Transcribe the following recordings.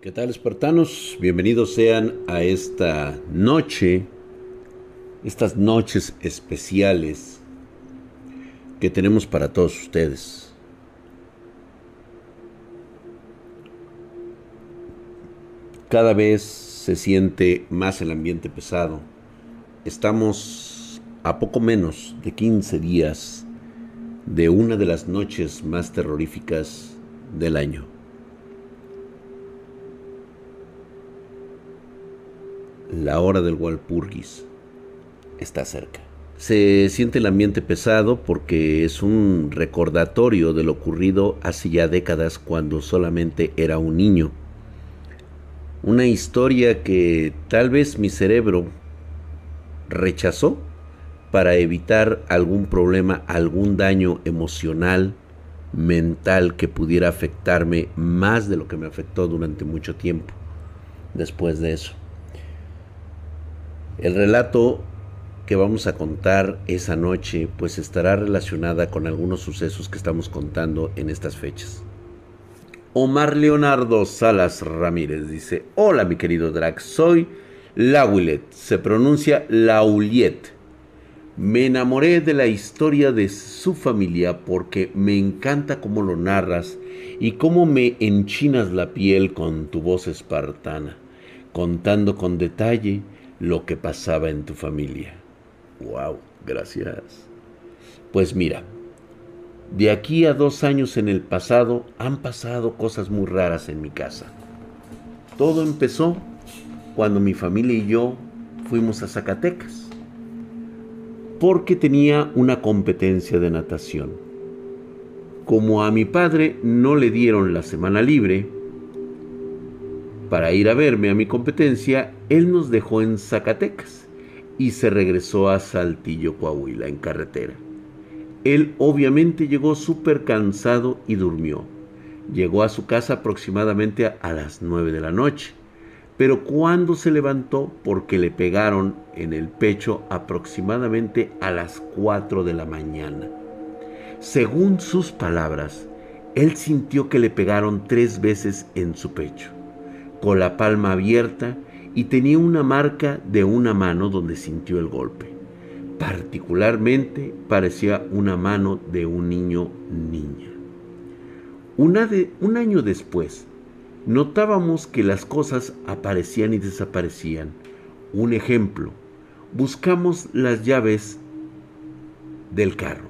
¿Qué tal, espartanos? Bienvenidos sean a esta noche, estas noches especiales que tenemos para todos ustedes. Cada vez se siente más el ambiente pesado. Estamos a poco menos de 15 días de una de las noches más terroríficas del año. La hora del Walpurgis está cerca. Se siente el ambiente pesado porque es un recordatorio de lo ocurrido hace ya décadas cuando solamente era un niño. Una historia que tal vez mi cerebro rechazó para evitar algún problema, algún daño emocional, mental que pudiera afectarme más de lo que me afectó durante mucho tiempo después de eso. El relato que vamos a contar esa noche pues estará relacionada con algunos sucesos que estamos contando en estas fechas. Omar Leonardo Salas Ramírez dice, hola mi querido Drax, soy Laulet, se pronuncia Lauliet. Me enamoré de la historia de su familia porque me encanta cómo lo narras y cómo me enchinas la piel con tu voz espartana, contando con detalle lo que pasaba en tu familia. Wow, gracias. Pues mira, de aquí a dos años en el pasado han pasado cosas muy raras en mi casa. Todo empezó cuando mi familia y yo fuimos a Zacatecas, porque tenía una competencia de natación. Como a mi padre no le dieron la semana libre, para ir a verme a mi competencia, él nos dejó en Zacatecas y se regresó a Saltillo, Coahuila, en carretera. Él obviamente llegó súper cansado y durmió. Llegó a su casa aproximadamente a las nueve de la noche, pero cuando se levantó porque le pegaron en el pecho aproximadamente a las 4 de la mañana. Según sus palabras, él sintió que le pegaron tres veces en su pecho con la palma abierta y tenía una marca de una mano donde sintió el golpe. Particularmente parecía una mano de un niño niña. Un año después, notábamos que las cosas aparecían y desaparecían. Un ejemplo, buscamos las llaves del carro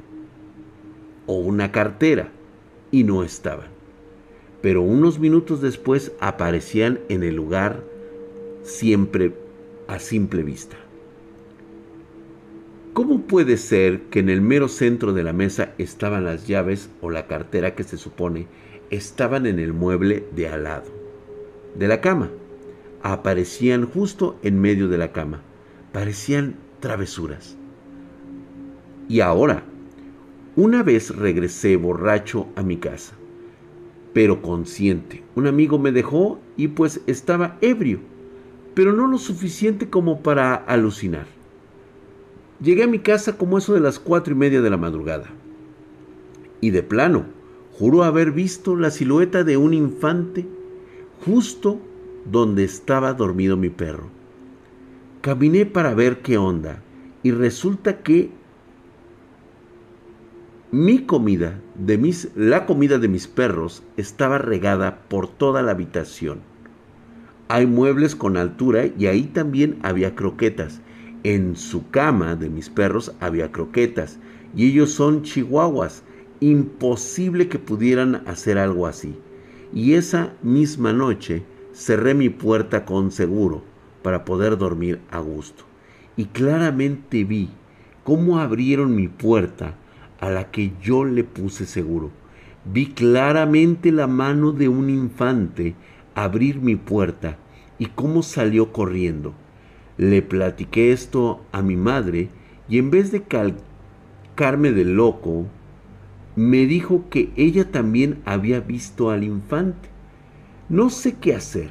o una cartera y no estaban pero unos minutos después aparecían en el lugar siempre a simple vista. ¿Cómo puede ser que en el mero centro de la mesa estaban las llaves o la cartera que se supone estaban en el mueble de al lado de la cama? Aparecían justo en medio de la cama. Parecían travesuras. Y ahora, una vez regresé borracho a mi casa pero consciente. Un amigo me dejó y pues estaba ebrio, pero no lo suficiente como para alucinar. Llegué a mi casa como eso de las cuatro y media de la madrugada. Y de plano, juro haber visto la silueta de un infante justo donde estaba dormido mi perro. Caminé para ver qué onda y resulta que mi comida, de mis, la comida de mis perros, estaba regada por toda la habitación. Hay muebles con altura y ahí también había croquetas. En su cama de mis perros había croquetas y ellos son chihuahuas. Imposible que pudieran hacer algo así. Y esa misma noche cerré mi puerta con seguro para poder dormir a gusto. Y claramente vi cómo abrieron mi puerta a la que yo le puse seguro. Vi claramente la mano de un infante abrir mi puerta y cómo salió corriendo. Le platiqué esto a mi madre y en vez de calcarme de loco, me dijo que ella también había visto al infante. No sé qué hacer.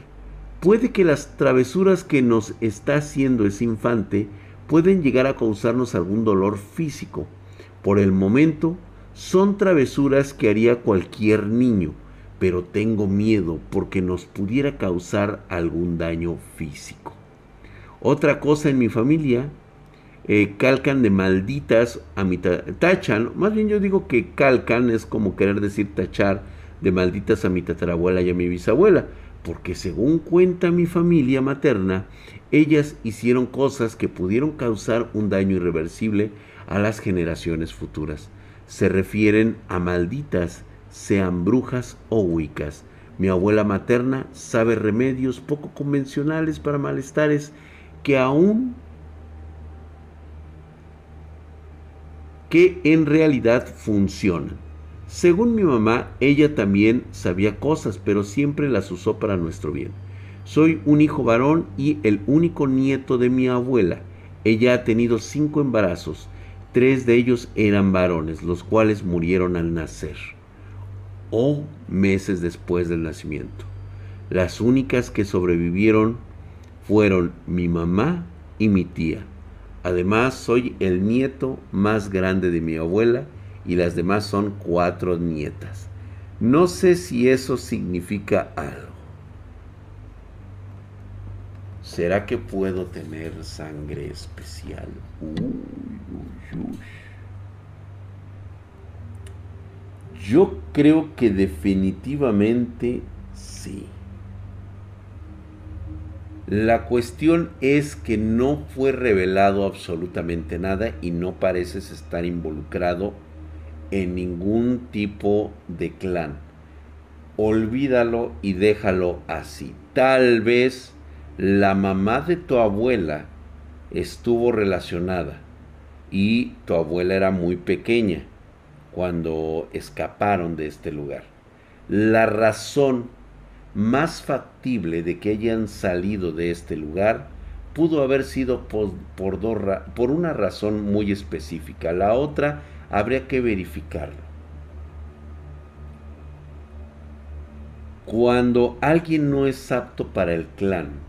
Puede que las travesuras que nos está haciendo ese infante pueden llegar a causarnos algún dolor físico por el momento, son travesuras que haría cualquier niño, pero tengo miedo porque nos pudiera causar algún daño físico. Otra cosa en mi familia, eh, calcan de malditas a mi tachan, más bien yo digo que calcan es como querer decir tachar de malditas a mi tatarabuela y a mi bisabuela, porque según cuenta mi familia materna, ellas hicieron cosas que pudieron causar un daño irreversible a las generaciones futuras. Se refieren a malditas, sean brujas o huicas. Mi abuela materna sabe remedios poco convencionales para malestares que aún que en realidad funcionan. Según mi mamá, ella también sabía cosas, pero siempre las usó para nuestro bien. Soy un hijo varón y el único nieto de mi abuela. Ella ha tenido cinco embarazos. Tres de ellos eran varones, los cuales murieron al nacer o meses después del nacimiento. Las únicas que sobrevivieron fueron mi mamá y mi tía. Además, soy el nieto más grande de mi abuela y las demás son cuatro nietas. No sé si eso significa algo. ¿Será que puedo tener sangre especial? Yo creo que definitivamente sí. La cuestión es que no fue revelado absolutamente nada y no pareces estar involucrado en ningún tipo de clan. Olvídalo y déjalo así. Tal vez la mamá de tu abuela estuvo relacionada y tu abuela era muy pequeña cuando escaparon de este lugar. La razón más factible de que hayan salido de este lugar pudo haber sido por, por, una razón muy específica. La otra habría que verificarlo. Cuando alguien no es apto para el clan,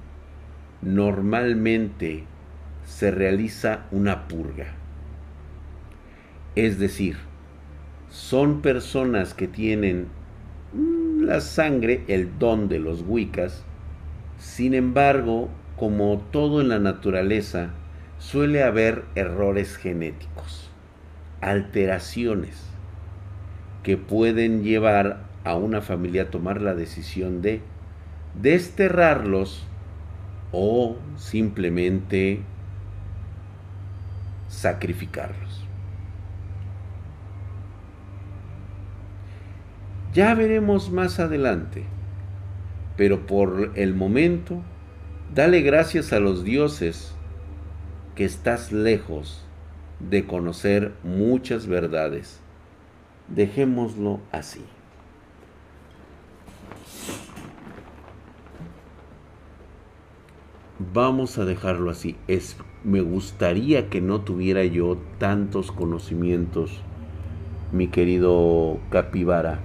normalmente se realiza una purga. Es decir, son personas que tienen mm, la sangre, el don de los Wiccas, sin embargo, como todo en la naturaleza, suele haber errores genéticos alteraciones que pueden llevar a una familia a tomar la decisión de desterrarlos o simplemente sacrificarlos. Ya veremos más adelante, pero por el momento, dale gracias a los dioses que estás lejos de conocer muchas verdades. Dejémoslo así. Vamos a dejarlo así. Es, me gustaría que no tuviera yo tantos conocimientos, mi querido capibara.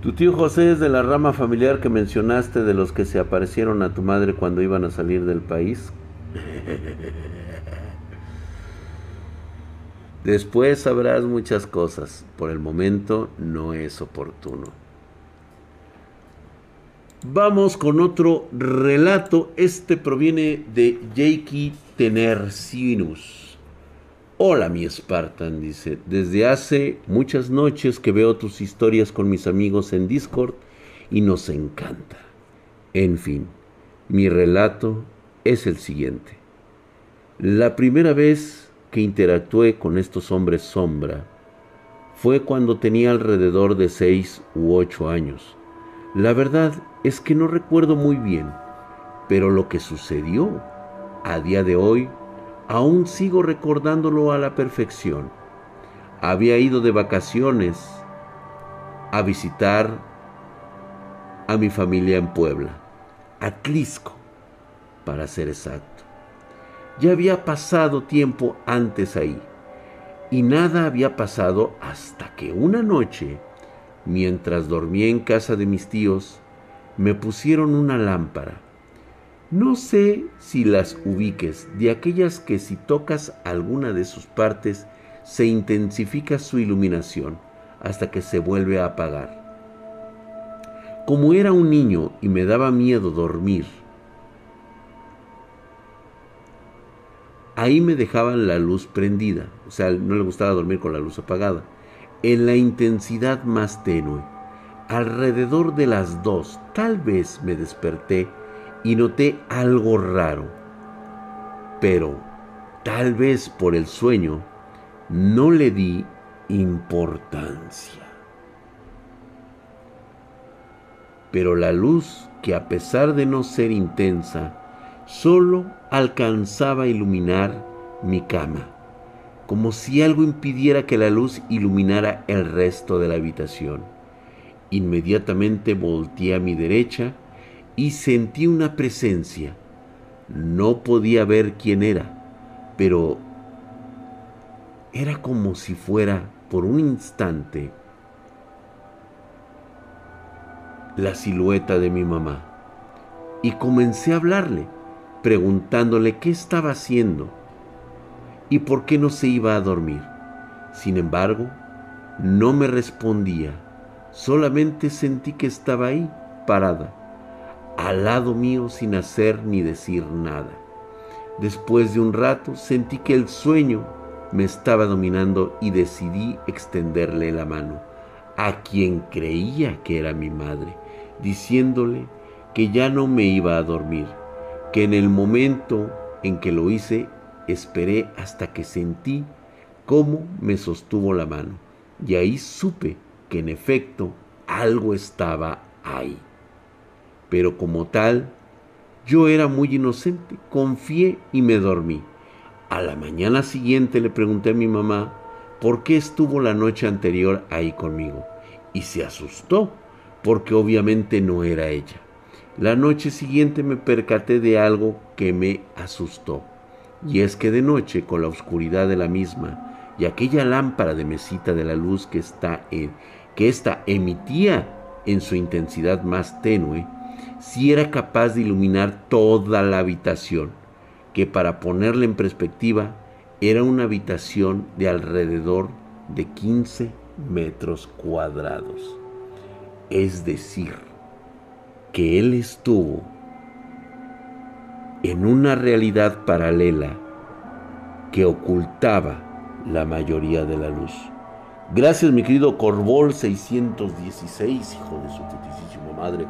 Tu tío José es de la rama familiar que mencionaste de los que se aparecieron a tu madre cuando iban a salir del país. Después sabrás muchas cosas. Por el momento no es oportuno. Vamos con otro relato. Este proviene de Jake Tenercinus. Hola mi Spartan, dice. Desde hace muchas noches que veo tus historias con mis amigos en Discord y nos encanta. En fin, mi relato es el siguiente. La primera vez que interactué con estos hombres sombra fue cuando tenía alrededor de seis u ocho años. La verdad es que no recuerdo muy bien, pero lo que sucedió a día de hoy aún sigo recordándolo a la perfección. Había ido de vacaciones a visitar a mi familia en Puebla, a Tlisco para ser exacto. Ya había pasado tiempo antes ahí, y nada había pasado hasta que una noche, mientras dormía en casa de mis tíos, me pusieron una lámpara. No sé si las ubiques, de aquellas que si tocas alguna de sus partes se intensifica su iluminación. hasta que se vuelve a apagar. Como era un niño y me daba miedo dormir, ahí me dejaban la luz prendida, o sea, no le gustaba dormir con la luz apagada, en la intensidad más tenue. Alrededor de las dos, tal vez me desperté y noté algo raro, pero tal vez por el sueño no le di importancia. Pero la luz, que a pesar de no ser intensa, solo alcanzaba a iluminar mi cama, como si algo impidiera que la luz iluminara el resto de la habitación. Inmediatamente volteé a mi derecha y sentí una presencia. No podía ver quién era, pero era como si fuera por un instante la silueta de mi mamá. Y comencé a hablarle, preguntándole qué estaba haciendo y por qué no se iba a dormir. Sin embargo, no me respondía, solamente sentí que estaba ahí, parada, al lado mío sin hacer ni decir nada. Después de un rato sentí que el sueño me estaba dominando y decidí extenderle la mano a quien creía que era mi madre, diciéndole que ya no me iba a dormir, que en el momento en que lo hice esperé hasta que sentí cómo me sostuvo la mano y ahí supe que en efecto algo estaba ahí. Pero como tal, yo era muy inocente, confié y me dormí. A la mañana siguiente le pregunté a mi mamá por qué estuvo la noche anterior ahí conmigo y se asustó porque obviamente no era ella. La noche siguiente me percaté de algo que me asustó y es que de noche con la oscuridad de la misma y aquella lámpara de mesita de la luz que está en que ésta emitía en su intensidad más tenue, si era capaz de iluminar toda la habitación que para ponerle en perspectiva era una habitación de alrededor de 15 metros cuadrados. Es decir, que él estuvo en una realidad paralela que ocultaba la mayoría de la luz. Gracias mi querido Corbol 616, hijo de su putísima madre,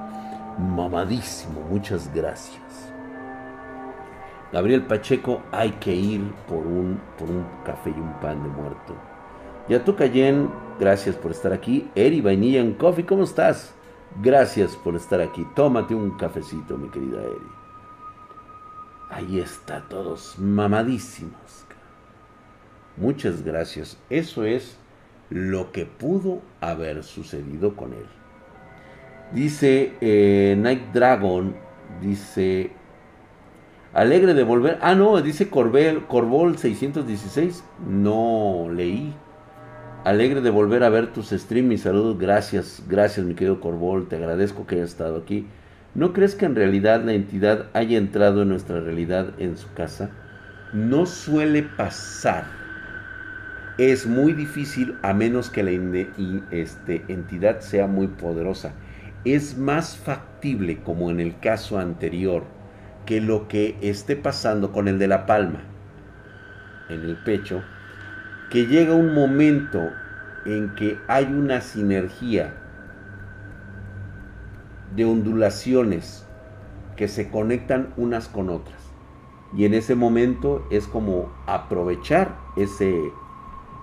mamadísimo, muchas gracias. Gabriel Pacheco, hay que ir por un, por un café y un pan de muerto. Yatu Cayen, gracias por estar aquí. Eri Vainilla en Coffee, ¿cómo estás? Gracias por estar aquí. Tómate un cafecito, mi querida Eri. Ahí está, todos mamadísimos. Muchas gracias. Eso es lo que pudo haber sucedido con él. Dice eh, Night Dragon, dice Alegre de volver. Ah, no, dice Corbel, Corbol 616. No leí. Alegre de volver a ver tus streams saludos. Gracias, gracias, mi querido Corbol. Te agradezco que hayas estado aquí. ¿No crees que en realidad la entidad haya entrado en nuestra realidad en su casa? No suele pasar. Es muy difícil a menos que la este, entidad sea muy poderosa. Es más factible, como en el caso anterior, que lo que esté pasando con el de la palma en el pecho, que llega un momento en que hay una sinergia de ondulaciones que se conectan unas con otras. Y en ese momento es como aprovechar ese,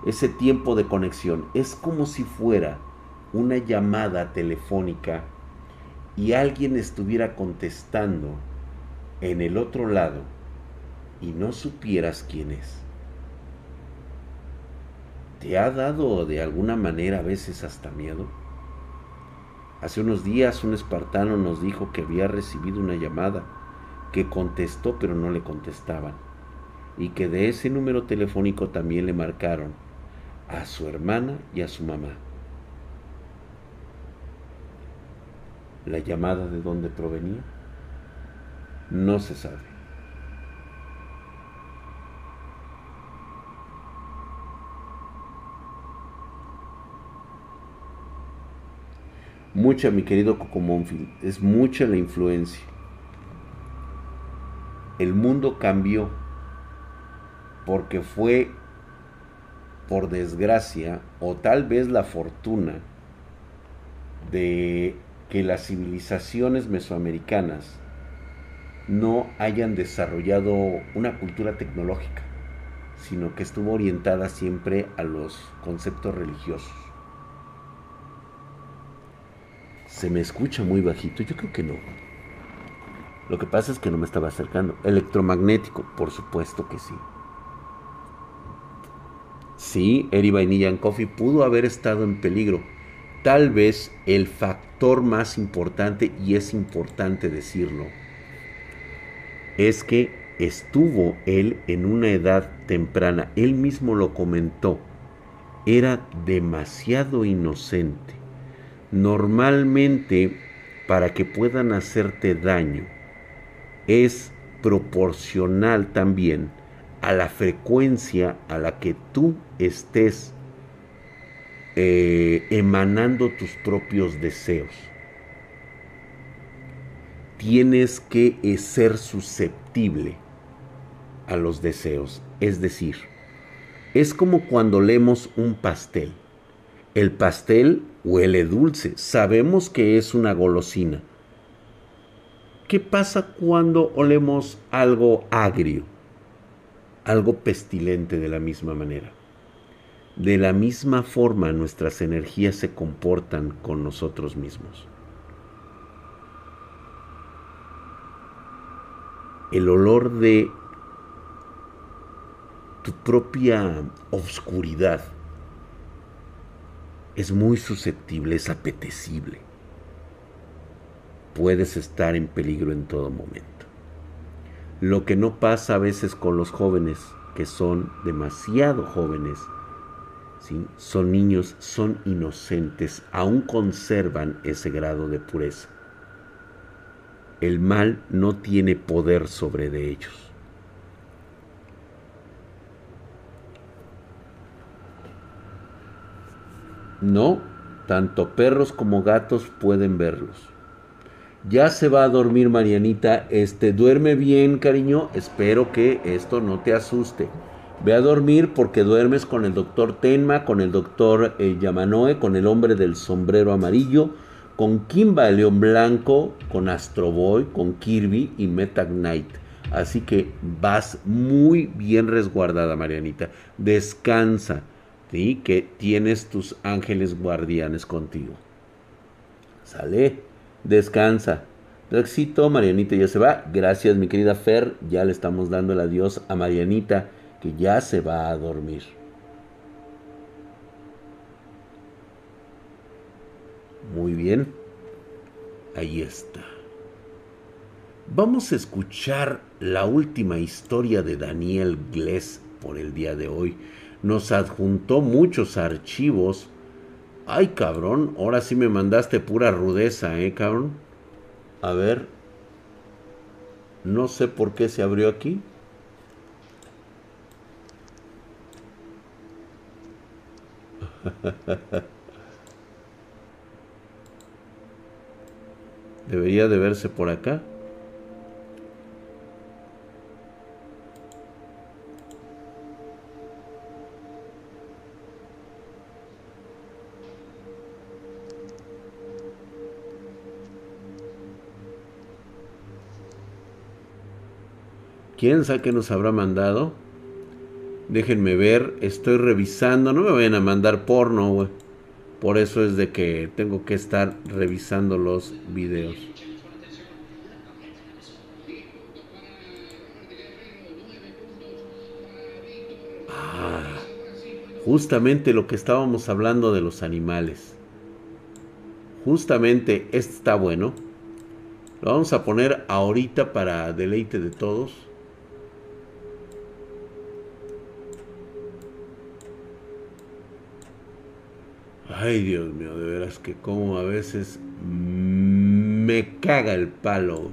ese tiempo de conexión. Es como si fuera una llamada telefónica y alguien estuviera contestando en el otro lado y no supieras quién es. ¿Te ha dado de alguna manera a veces hasta miedo? Hace unos días un espartano nos dijo que había recibido una llamada, que contestó pero no le contestaban, y que de ese número telefónico también le marcaron a su hermana y a su mamá. ¿La llamada de dónde provenía? no se sabe. Mucha, mi querido Coco es mucha la influencia. El mundo cambió porque fue, por desgracia, o tal vez la fortuna, de que las civilizaciones mesoamericanas no hayan desarrollado una cultura tecnológica, sino que estuvo orientada siempre a los conceptos religiosos. Se me escucha muy bajito, yo creo que no. Lo que pasa es que no me estaba acercando. Electromagnético, por supuesto que sí. Sí, Eri Vainilla Coffee pudo haber estado en peligro. Tal vez el factor más importante, y es importante decirlo, es que estuvo él en una edad temprana. Él mismo lo comentó. Era demasiado inocente normalmente para que puedan hacerte daño es proporcional también a la frecuencia a la que tú estés eh, emanando tus propios deseos. Tienes que eh, ser susceptible a los deseos. Es decir, es como cuando leemos un pastel. El pastel huele dulce, sabemos que es una golosina. ¿Qué pasa cuando olemos algo agrio? Algo pestilente de la misma manera. De la misma forma nuestras energías se comportan con nosotros mismos. El olor de tu propia oscuridad es muy susceptible, es apetecible. Puedes estar en peligro en todo momento. Lo que no pasa a veces con los jóvenes, que son demasiado jóvenes, ¿sí? son niños, son inocentes, aún conservan ese grado de pureza. El mal no tiene poder sobre ellos. No, tanto perros como gatos pueden verlos. Ya se va a dormir Marianita. Este, duerme bien, cariño. Espero que esto no te asuste. Ve a dormir porque duermes con el doctor Tenma, con el doctor eh, Yamanoe, con el hombre del sombrero amarillo, con Kimba el León Blanco, con Astro Boy, con Kirby y Meta Knight. Así que vas muy bien resguardada, Marianita. Descansa que tienes tus ángeles guardianes contigo. Sale, descansa. Éxito, Marianita ya se va. Gracias, mi querida Fer. Ya le estamos dando el adiós a Marianita, que ya se va a dormir. Muy bien. Ahí está. Vamos a escuchar la última historia de Daniel Gless por el día de hoy nos adjuntó muchos archivos. Ay, cabrón, ahora sí me mandaste pura rudeza, ¿eh, cabrón? A ver. No sé por qué se abrió aquí. Debería de verse por acá. ¿Quién sabe qué nos habrá mandado? Déjenme ver, estoy revisando. No me vayan a mandar porno, güey. Por eso es de que tengo que estar revisando los videos. Ah, justamente lo que estábamos hablando de los animales. Justamente está bueno. Lo vamos a poner ahorita para deleite de todos. Ay, Dios mío, de veras que como a veces me caga el palo.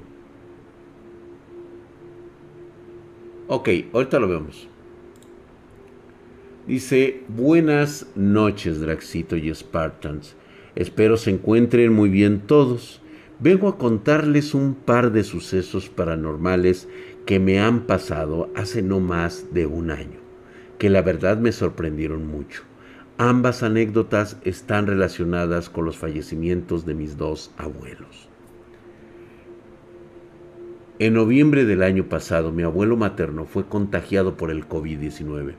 Ok, ahorita lo vemos. Dice, buenas noches, Draxito y Spartans. Espero se encuentren muy bien todos. Vengo a contarles un par de sucesos paranormales que me han pasado hace no más de un año, que la verdad me sorprendieron mucho. Ambas anécdotas están relacionadas con los fallecimientos de mis dos abuelos. En noviembre del año pasado, mi abuelo materno fue contagiado por el COVID-19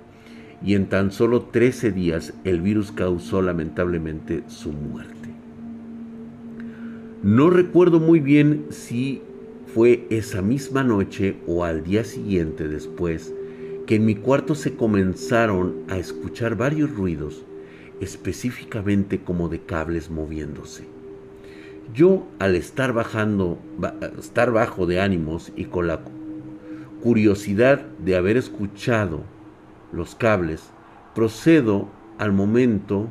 y en tan solo 13 días el virus causó lamentablemente su muerte. No recuerdo muy bien si fue esa misma noche o al día siguiente después que en mi cuarto se comenzaron a escuchar varios ruidos, específicamente como de cables moviéndose. Yo, al estar bajando, estar bajo de ánimos y con la curiosidad de haber escuchado los cables, procedo al momento,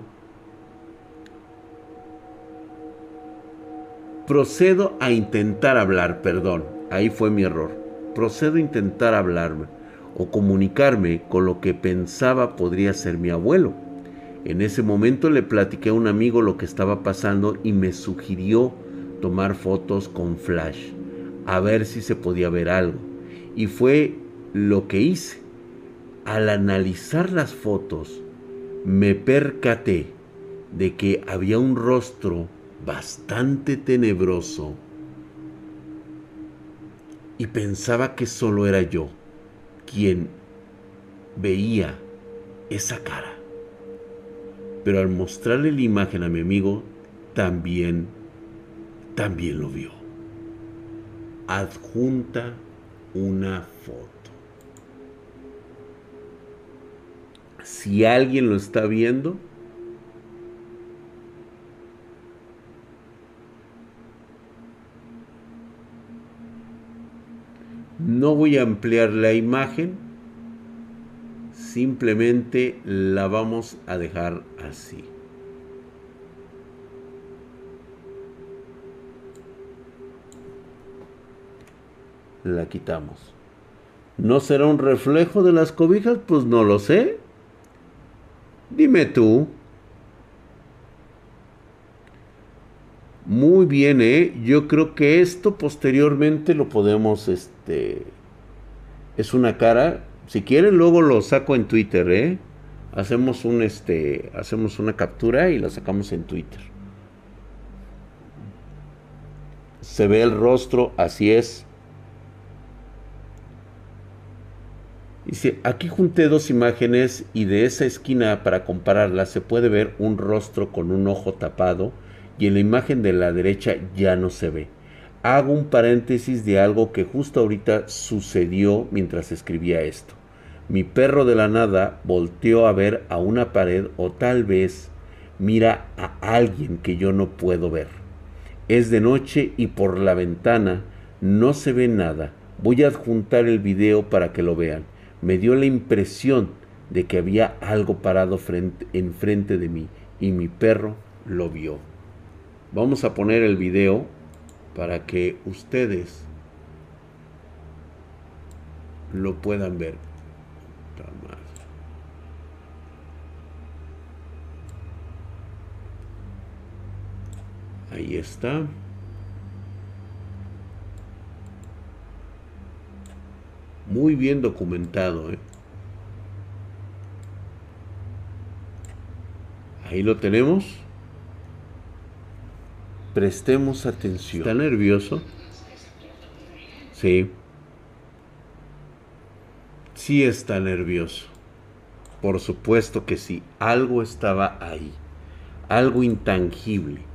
procedo a intentar hablar, perdón, ahí fue mi error, procedo a intentar hablarme o comunicarme con lo que pensaba podría ser mi abuelo. En ese momento le platiqué a un amigo lo que estaba pasando y me sugirió tomar fotos con flash, a ver si se podía ver algo. Y fue lo que hice al analizar las fotos, me percaté de que había un rostro bastante tenebroso y pensaba que solo era yo quien veía esa cara. Pero al mostrarle la imagen a mi amigo, también, también lo vio. Adjunta una foto. si alguien lo está viendo, no voy a ampliar la imagen, simplemente la vamos a dejar así. La quitamos. ¿No será un reflejo de las cobijas? Pues no lo sé. Dime tú. Muy bien, ¿eh? Yo creo que esto posteriormente lo podemos, este... Es una cara. Si quieren, luego lo saco en Twitter, ¿eh? Hacemos un, este... Hacemos una captura y la sacamos en Twitter. Se ve el rostro, así es. Dice, aquí junté dos imágenes y de esa esquina para compararlas se puede ver un rostro con un ojo tapado y en la imagen de la derecha ya no se ve. Hago un paréntesis de algo que justo ahorita sucedió mientras escribía esto. Mi perro de la nada volteó a ver a una pared o tal vez mira a alguien que yo no puedo ver. Es de noche y por la ventana no se ve nada. Voy a adjuntar el video para que lo vean me dio la impresión de que había algo parado frente, enfrente de mí y mi perro lo vio. Vamos a poner el video para que ustedes lo puedan ver. Ahí está. Muy bien documentado. ¿eh? Ahí lo tenemos. Prestemos atención. ¿Está nervioso? Sí. Sí está nervioso. Por supuesto que sí. Algo estaba ahí. Algo intangible.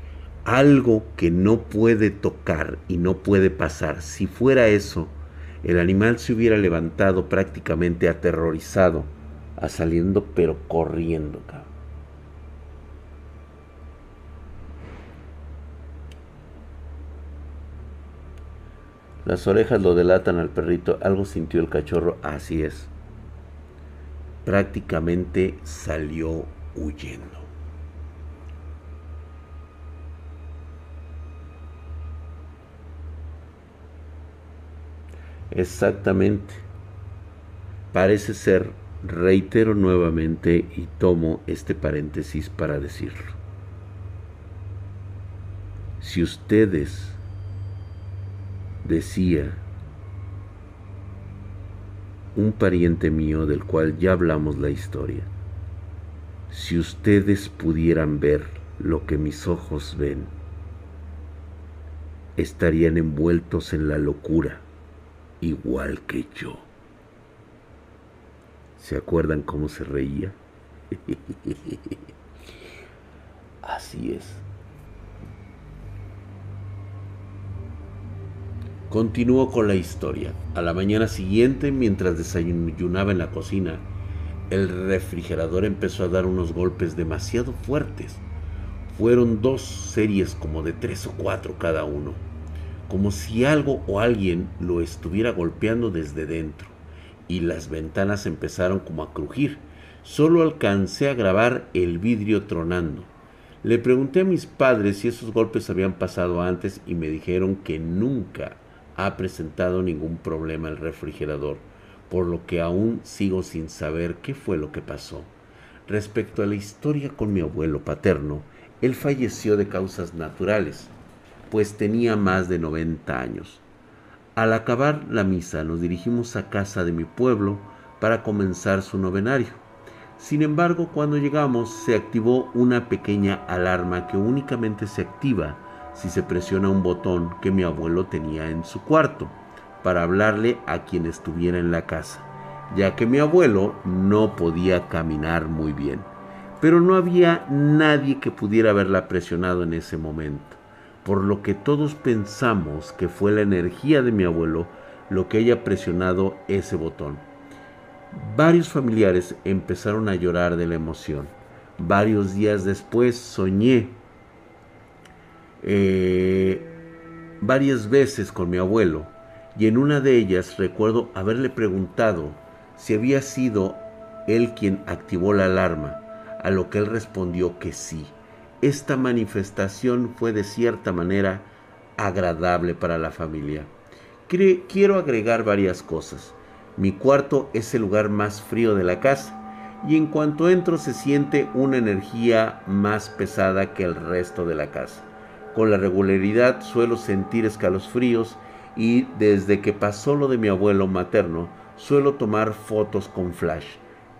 Algo que no puede tocar y no puede pasar. Si fuera eso, el animal se hubiera levantado prácticamente aterrorizado, a saliendo pero corriendo. Las orejas lo delatan al perrito, algo sintió el cachorro, así es. Prácticamente salió huyendo. Exactamente. Parece ser, reitero nuevamente y tomo este paréntesis para decirlo. Si ustedes, decía un pariente mío del cual ya hablamos la historia, si ustedes pudieran ver lo que mis ojos ven, estarían envueltos en la locura, igual que yo. ¿Se acuerdan cómo se reía? Así es. Continuó con la historia. A la mañana siguiente, mientras desayunaba en la cocina, el refrigerador empezó a dar unos golpes demasiado fuertes. Fueron dos series como de tres o cuatro cada uno, como si algo o alguien lo estuviera golpeando desde dentro, y las ventanas empezaron como a crujir. Solo alcancé a grabar el vidrio tronando. Le pregunté a mis padres si esos golpes habían pasado antes y me dijeron que nunca ha presentado ningún problema el refrigerador por lo que aún sigo sin saber qué fue lo que pasó. Respecto a la historia con mi abuelo paterno, él falleció de causas naturales, pues tenía más de 90 años. Al acabar la misa nos dirigimos a casa de mi pueblo para comenzar su novenario. Sin embargo, cuando llegamos se activó una pequeña alarma que únicamente se activa si se presiona un botón que mi abuelo tenía en su cuarto para hablarle a quien estuviera en la casa, ya que mi abuelo no podía caminar muy bien. Pero no había nadie que pudiera haberla presionado en ese momento, por lo que todos pensamos que fue la energía de mi abuelo lo que haya presionado ese botón. Varios familiares empezaron a llorar de la emoción. Varios días después soñé eh, varias veces con mi abuelo y en una de ellas recuerdo haberle preguntado si había sido él quien activó la alarma, a lo que él respondió que sí. Esta manifestación fue de cierta manera agradable para la familia. Quiero agregar varias cosas. Mi cuarto es el lugar más frío de la casa y en cuanto entro se siente una energía más pesada que el resto de la casa. Con la regularidad suelo sentir escalofríos y desde que pasó lo de mi abuelo materno, suelo tomar fotos con flash.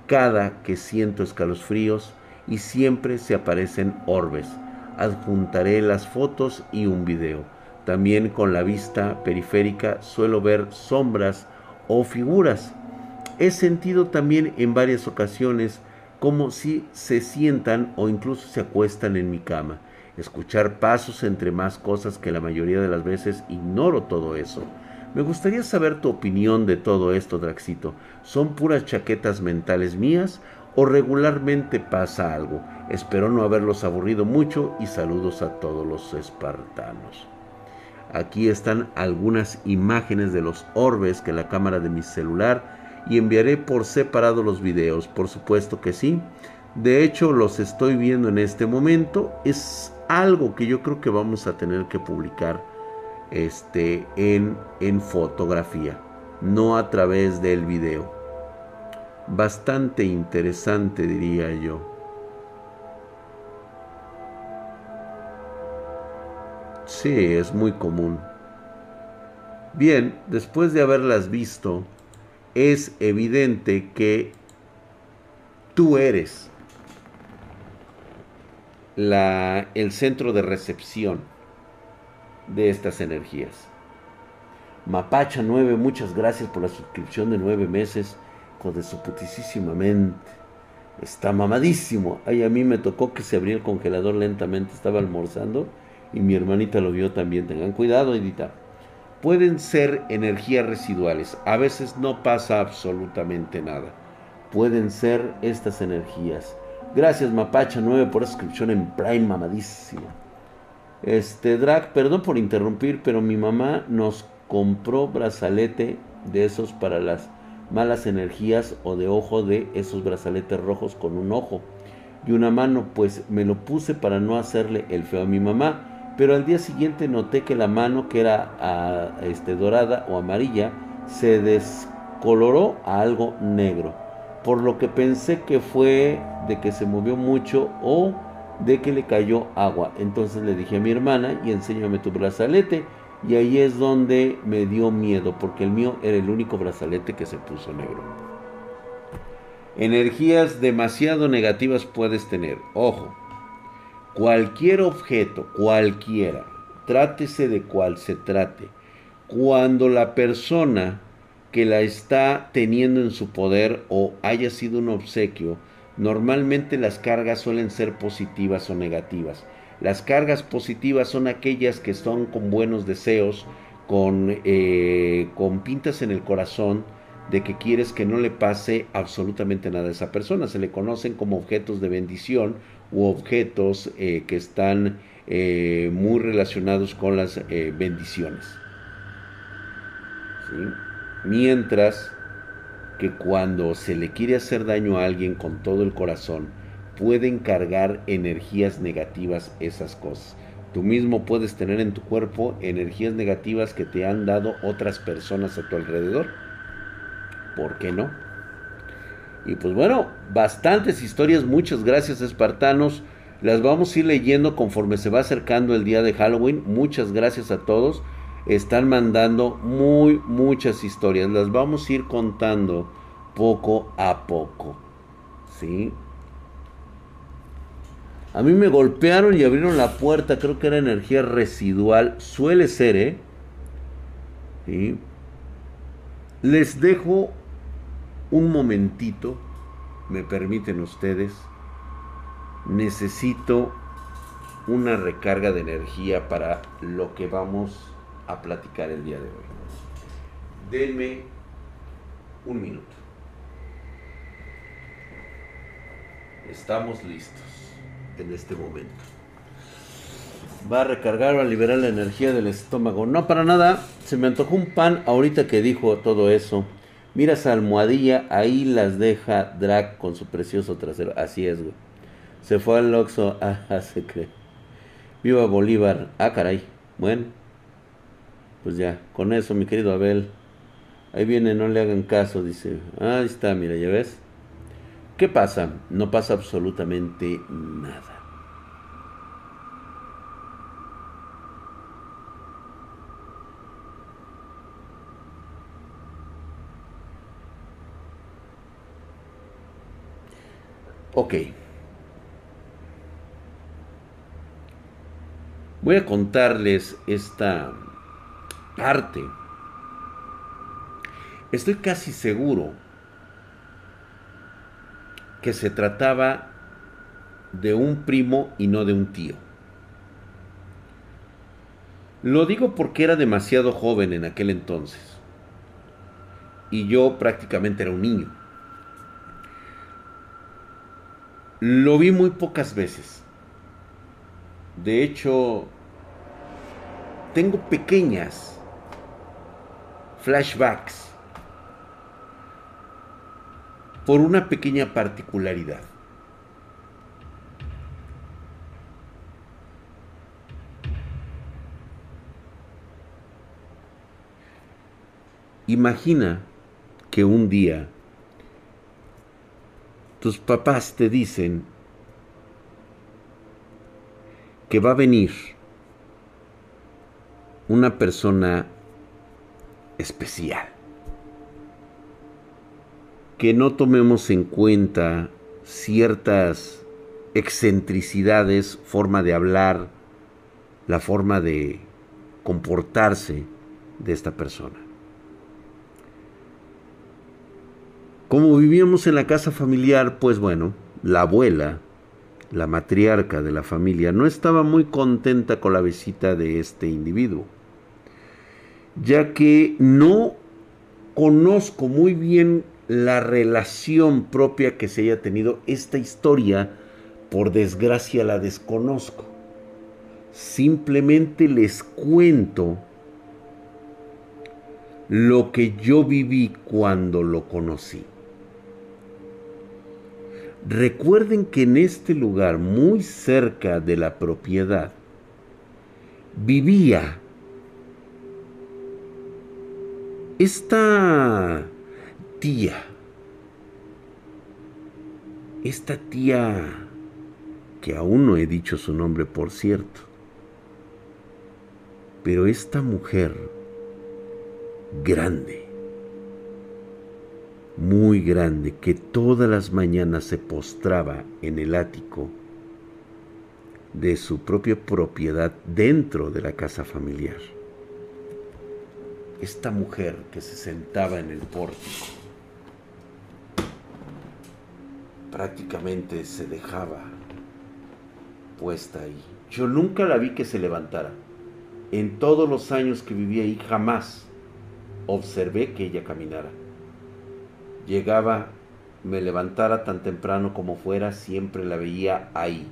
Cada que siento escalofríos y siempre se aparecen orbes. Adjuntaré las fotos y un video. También con la vista periférica suelo ver sombras o figuras. He sentido también en varias ocasiones como si se sientan o incluso se acuestan en mi cama escuchar pasos entre más cosas que la mayoría de las veces ignoro todo eso. Me gustaría saber tu opinión de todo esto, Draxito. ¿Son puras chaquetas mentales mías o regularmente pasa algo? Espero no haberlos aburrido mucho y saludos a todos los espartanos. Aquí están algunas imágenes de los orbes que la cámara de mi celular y enviaré por separado los videos, por supuesto que sí. De hecho, los estoy viendo en este momento. Es algo que yo creo que vamos a tener que publicar este, en, en fotografía, no a través del video. Bastante interesante diría yo. Sí, es muy común. Bien, después de haberlas visto, es evidente que tú eres la, el centro de recepción de estas energías. Mapacha 9, muchas gracias por la suscripción de 9 meses. De su putisísima mente. Está mamadísimo. Ay, a mí me tocó que se abría el congelador lentamente. Estaba almorzando y mi hermanita lo vio también. Tengan cuidado, Edita. Pueden ser energías residuales. A veces no pasa absolutamente nada. Pueden ser estas energías Gracias Mapacha 9 por suscripción en Prime, mamadísimo. Este, Drag, perdón por interrumpir, pero mi mamá nos compró brazalete de esos para las malas energías o de ojo de esos brazaletes rojos con un ojo y una mano, pues me lo puse para no hacerle el feo a mi mamá, pero al día siguiente noté que la mano que era ah, este, dorada o amarilla se descoloró a algo negro por lo que pensé que fue de que se movió mucho o de que le cayó agua. Entonces le dije a mi hermana y enséñame tu brazalete. Y ahí es donde me dio miedo, porque el mío era el único brazalete que se puso negro. Energías demasiado negativas puedes tener. Ojo, cualquier objeto, cualquiera, trátese de cual se trate, cuando la persona que la está teniendo en su poder o haya sido un obsequio, normalmente las cargas suelen ser positivas o negativas. Las cargas positivas son aquellas que son con buenos deseos, con, eh, con pintas en el corazón de que quieres que no le pase absolutamente nada a esa persona. Se le conocen como objetos de bendición u objetos eh, que están eh, muy relacionados con las bendiciones. Mientras que cuando se le quiere hacer daño a alguien con todo el corazón, pueden cargar energías negativas esas cosas. Tú mismo puedes tener en tu cuerpo energías negativas que te han dado otras personas a tu alrededor. ¿Por qué no? Y pues bueno, bastantes historias, muchas gracias espartanos. Las vamos a ir leyendo conforme se va acercando el día de Halloween. Muchas gracias a todos. Están mandando muy, muchas historias. Las vamos a ir contando poco a poco. ¿Sí? A mí me golpearon y abrieron la puerta, creo que era energía residual, suele ser, ¿eh? Les dejo un momentito, me permiten ustedes, necesito una recarga de energía para lo que vamos a platicar el día de hoy. Denme un minuto. Estamos listos en este momento. Va a recargar, va a liberar la energía del estómago. No para nada, se me antojó un pan ahorita que dijo todo eso. Mira esa almohadilla, ahí las deja Drac con su precioso trasero. Así es, güey. Se fue al Oxxo, ah, se cree. Viva Bolívar. Ah, caray. Bueno. Pues ya, con eso, mi querido Abel. Ahí viene, no le hagan caso, dice. Ah, ahí está, mira, ya ves. ¿Qué pasa? No pasa absolutamente nada. Ok. Voy a contarles esta parte. Estoy casi seguro que se trataba de un primo y no de un tío. Lo digo porque era demasiado joven en aquel entonces. Y yo prácticamente era un niño. Lo vi muy pocas veces. De hecho, tengo pequeñas flashbacks por una pequeña particularidad. Imagina que un día tus papás te dicen que va a venir una persona especial que no tomemos en cuenta ciertas excentricidades, forma de hablar, la forma de comportarse de esta persona. Como vivíamos en la casa familiar, pues bueno, la abuela, la matriarca de la familia, no estaba muy contenta con la visita de este individuo, ya que no conozco muy bien la relación propia que se haya tenido. Esta historia, por desgracia, la desconozco. Simplemente les cuento lo que yo viví cuando lo conocí. Recuerden que en este lugar, muy cerca de la propiedad, vivía esta tía, esta tía que aún no he dicho su nombre por cierto. Pero esta mujer grande, muy grande, que todas las mañanas se postraba en el ático de su propia propiedad dentro de la casa familiar. Esta mujer que se sentaba en el pórtico prácticamente se dejaba puesta ahí. Yo nunca la vi que se levantara. En todos los años que viví ahí jamás observé que ella caminara. Llegaba, me levantara tan temprano como fuera, siempre la veía ahí,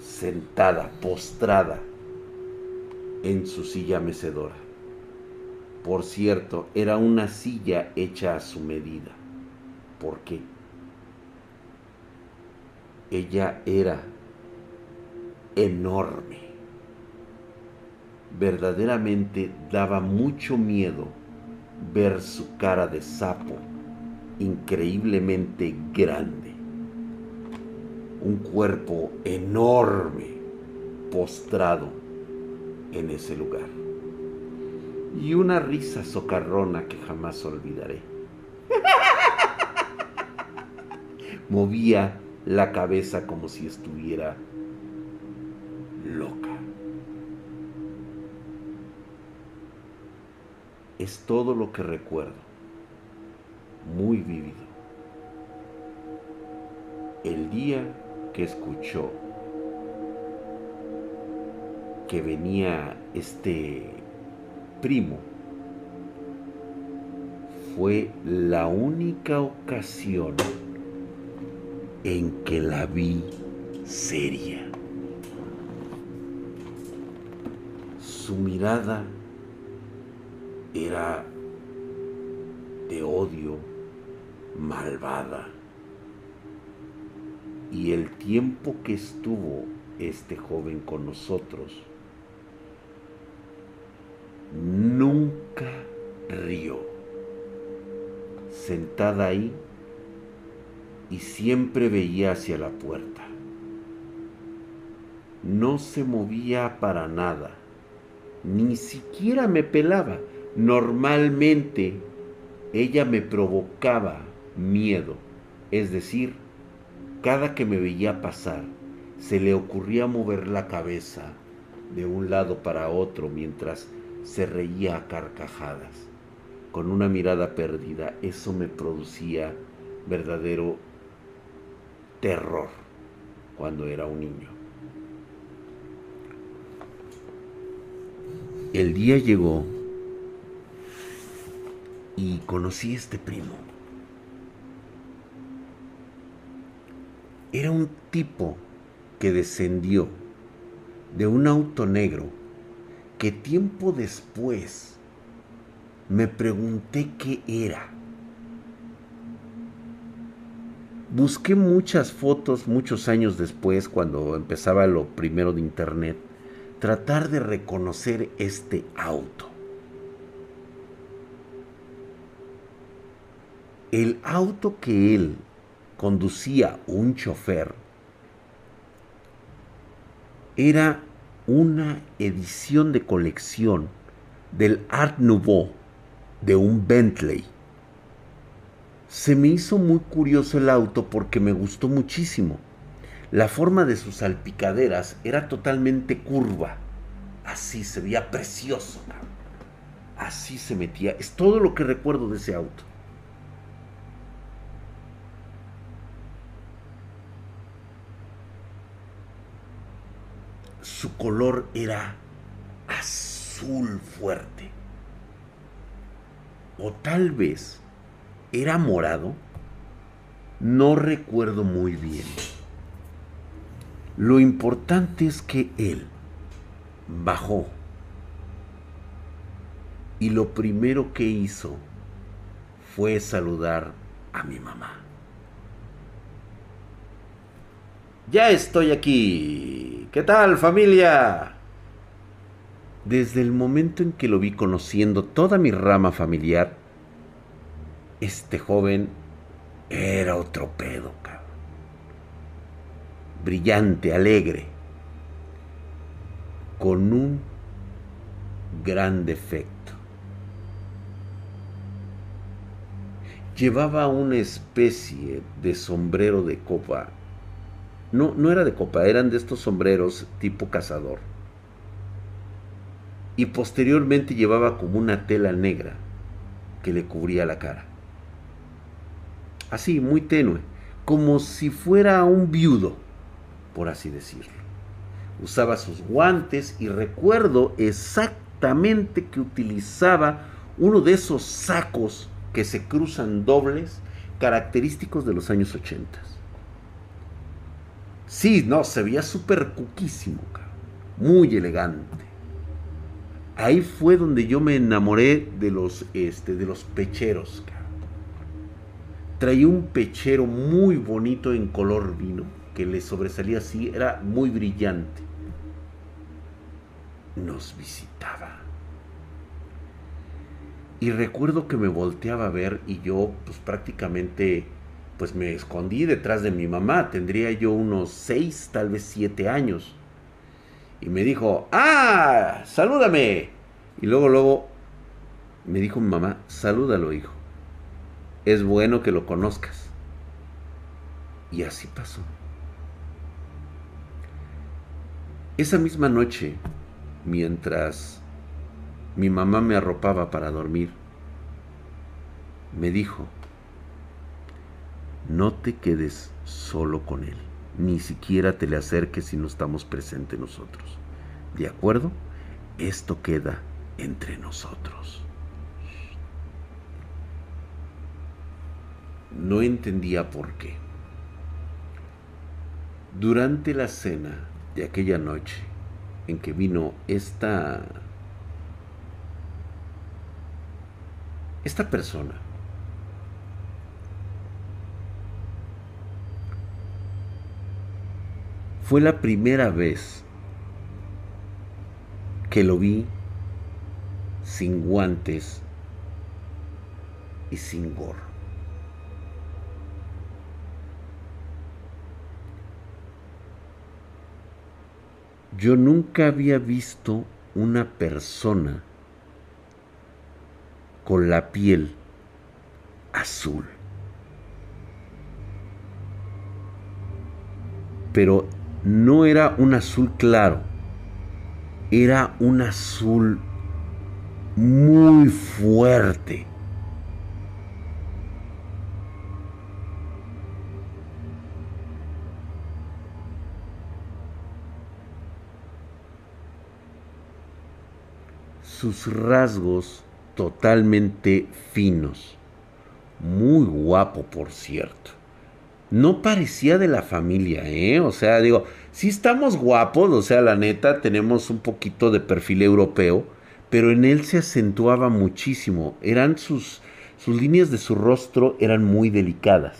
sentada, postrada en su silla mecedora. Por cierto, era una silla hecha a su medida. ¿Por qué? Ella era enorme. Verdaderamente daba mucho miedo ver su cara de sapo increíblemente grande un cuerpo enorme postrado en ese lugar. Y una risa socarrona que jamás olvidaré. Movía la cabeza como si estuviera loca. Es todo lo que recuerdo, muy vívido. El día que escuchó que venía este primo fue la única ocasión en que la vi seria. Su mirada era de odio, malvada y el tiempo que estuvo este joven con nosotros, nunca rió. Sentada ahí y siempre veía hacia la puerta. No se movía para nada, ni siquiera me pelaba. Normalmente ella me provocaba miedo, es decir, cada que me veía pasar, se le ocurría mover la cabeza de un lado para otro mientras se reía a carcajadas. Con una mirada perdida, eso me producía verdadero terror cuando era un niño. El día llegó y conocí a este primo. Era un tipo que descendió de un auto negro que tiempo después me pregunté qué era. Busqué muchas fotos muchos años después, cuando empezaba lo primero de internet, tratar de reconocer este auto. El auto que él conducía un chofer era una edición de colección del Art Nouveau de un Bentley. Se me hizo muy curioso el auto porque me gustó muchísimo. La forma de sus salpicaderas era totalmente curva. Así se veía precioso. Así se metía. Es todo lo que recuerdo de ese auto. su color era azul fuerte. O tal vez era morado. No recuerdo muy bien. Lo importante es que él bajó y lo primero que hizo fue saludar a mi mamá. Ya estoy aquí. ¿Qué tal familia? Desde el momento en que lo vi conociendo toda mi rama familiar, este joven era otro pedo, cabrón. brillante, alegre, con un gran defecto. Llevaba una especie de sombrero de copa. No, no era de copa, eran de estos sombreros tipo cazador. Y posteriormente llevaba como una tela negra que le cubría la cara. Así, muy tenue, como si fuera un viudo, por así decirlo. Usaba sus guantes y recuerdo exactamente que utilizaba uno de esos sacos que se cruzan dobles característicos de los años 80. Sí, no, se veía súper cuquísimo, muy elegante. Ahí fue donde yo me enamoré de los, este, de los pecheros. Traía un pechero muy bonito en color vino, que le sobresalía así, era muy brillante. Nos visitaba. Y recuerdo que me volteaba a ver y yo pues prácticamente pues me escondí detrás de mi mamá. Tendría yo unos seis, tal vez siete años. Y me dijo, ¡ah! ¡Salúdame! Y luego, luego me dijo mi mamá, salúdalo, hijo. Es bueno que lo conozcas. Y así pasó. Esa misma noche, mientras mi mamá me arropaba para dormir. Me dijo, no te quedes solo con él, ni siquiera te le acerques si no estamos presentes nosotros. ¿De acuerdo? Esto queda entre nosotros. No entendía por qué. Durante la cena de aquella noche en que vino esta esta persona fue la primera vez que lo vi sin guantes y sin gorro. Yo nunca había visto una persona con la piel azul. Pero no era un azul claro, era un azul muy fuerte. Sus rasgos totalmente finos. Muy guapo, por cierto. No parecía de la familia, ¿eh? O sea, digo, sí estamos guapos, o sea, la neta, tenemos un poquito de perfil europeo, pero en él se acentuaba muchísimo. Eran sus, sus líneas de su rostro eran muy delicadas.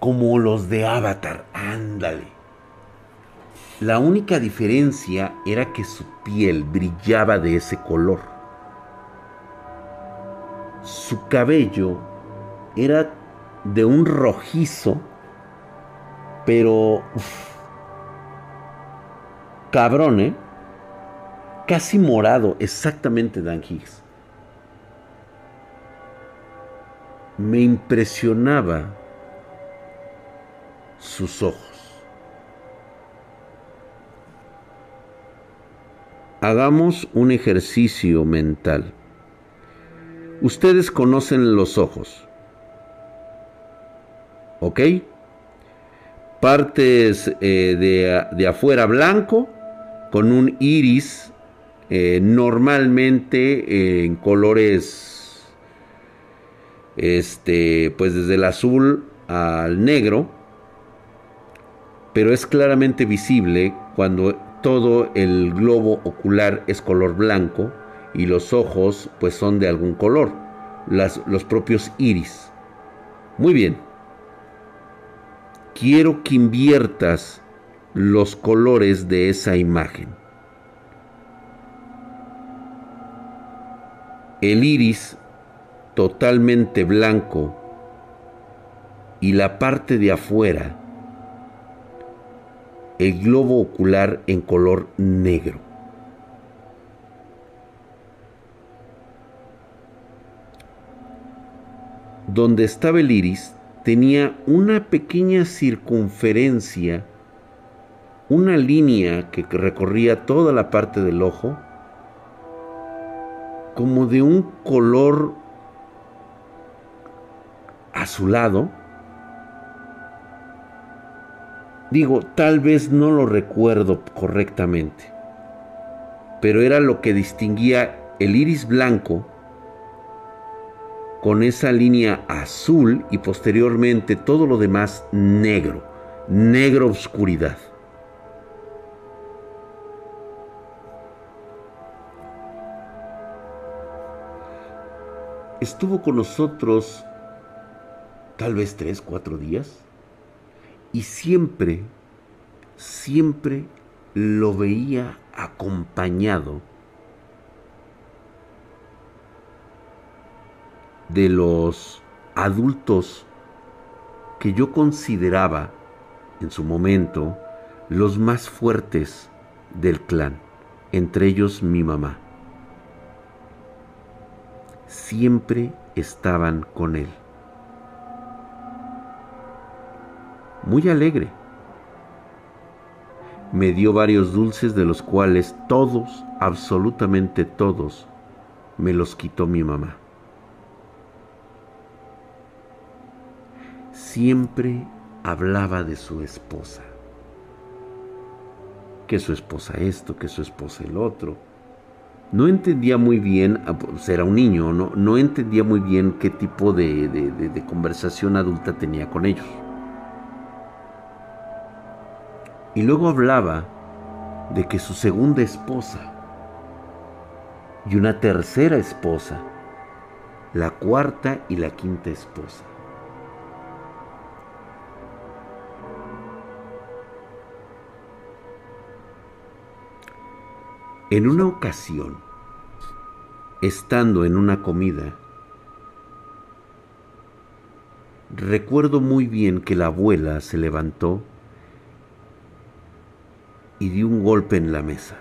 Como los de Avatar, ándale. La única diferencia era que su piel brillaba de ese color. Su cabello era de un rojizo, pero cabrón, ¿eh? Casi morado, exactamente Dan Higgs. Me impresionaba sus ojos. Hagamos un ejercicio mental. Ustedes conocen los ojos. ¿Ok? Partes eh, de, afuera blanco con un iris eh, normalmente eh, en colores este pues desde el azul al negro pero es claramente visible cuando todo el globo ocular es color blanco y los ojos pues son de algún color, los propios iris. Muy bien. Quiero que inviertas los colores de esa imagen. El iris totalmente blanco y la parte de afuera el globo ocular en color negro. Donde estaba el iris tenía una pequeña circunferencia, una línea que recorría toda la parte del ojo, como de un color azulado, Digo, tal vez no lo recuerdo correctamente, pero era lo que distinguía el iris blanco con esa línea azul y posteriormente todo lo demás negro, negro oscuridad. Estuvo con nosotros tal vez tres, cuatro días y siempre, siempre lo veía acompañado de los adultos que yo consideraba en su momento los más fuertes del clan, entre ellos mi mamá. Siempre estaban con él. Muy alegre. Me dio varios dulces de los cuales todos, absolutamente todos, me los quitó mi mamá. Siempre hablaba de su esposa. Que su esposa esto, que su esposa el otro. No entendía muy bien, ah, pues era un niño, no, no entendía muy bien qué tipo de, de conversación adulta tenía con ellos. Y luego hablaba de que su segunda esposa y una tercera esposa, la cuarta y la quinta esposa. En una ocasión, estando en una comida, recuerdo muy bien que la abuela se levantó y dio un golpe en la mesa.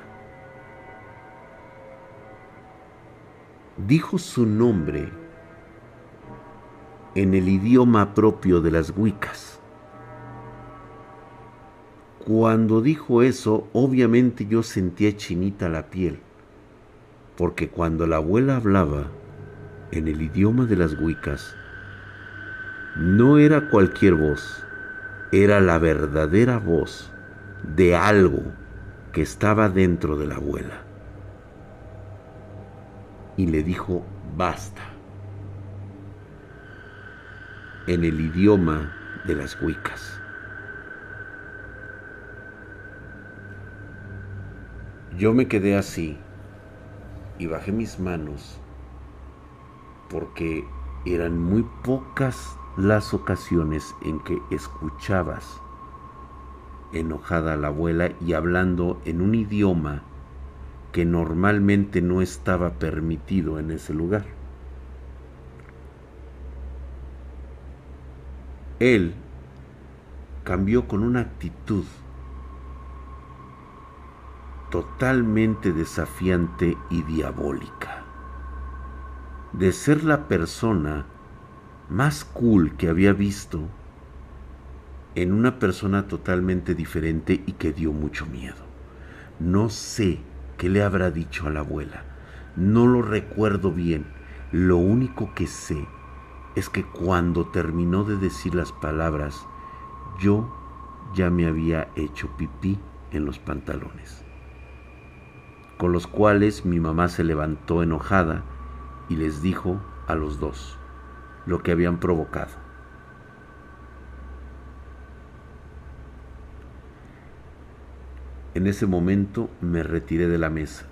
Dijo su nombre en el idioma propio de las Wiccas. Cuando dijo eso, obviamente yo sentía chinita la piel, porque cuando la abuela hablaba en el idioma de las Wiccas, no era cualquier voz, era la verdadera voz de algo que estaba dentro de la abuela. Y le dijo, basta, en el idioma de las huicas. Yo me quedé así y bajé mis manos porque eran muy pocas las ocasiones en que escuchabas enojada la abuela y hablando en un idioma que normalmente no estaba permitido en ese lugar. Él cambió con una actitud totalmente desafiante y diabólica. De ser la persona más cool que había visto en una persona totalmente diferente y que dio mucho miedo. No sé qué le habrá dicho a la abuela. No lo recuerdo bien. Lo único que sé es que cuando terminó de decir las palabras, yo ya me había hecho pipí en los pantalones. Con los cuales mi mamá se levantó enojada y les dijo a los dos lo que habían provocado. En ese momento me retiré de la mesa.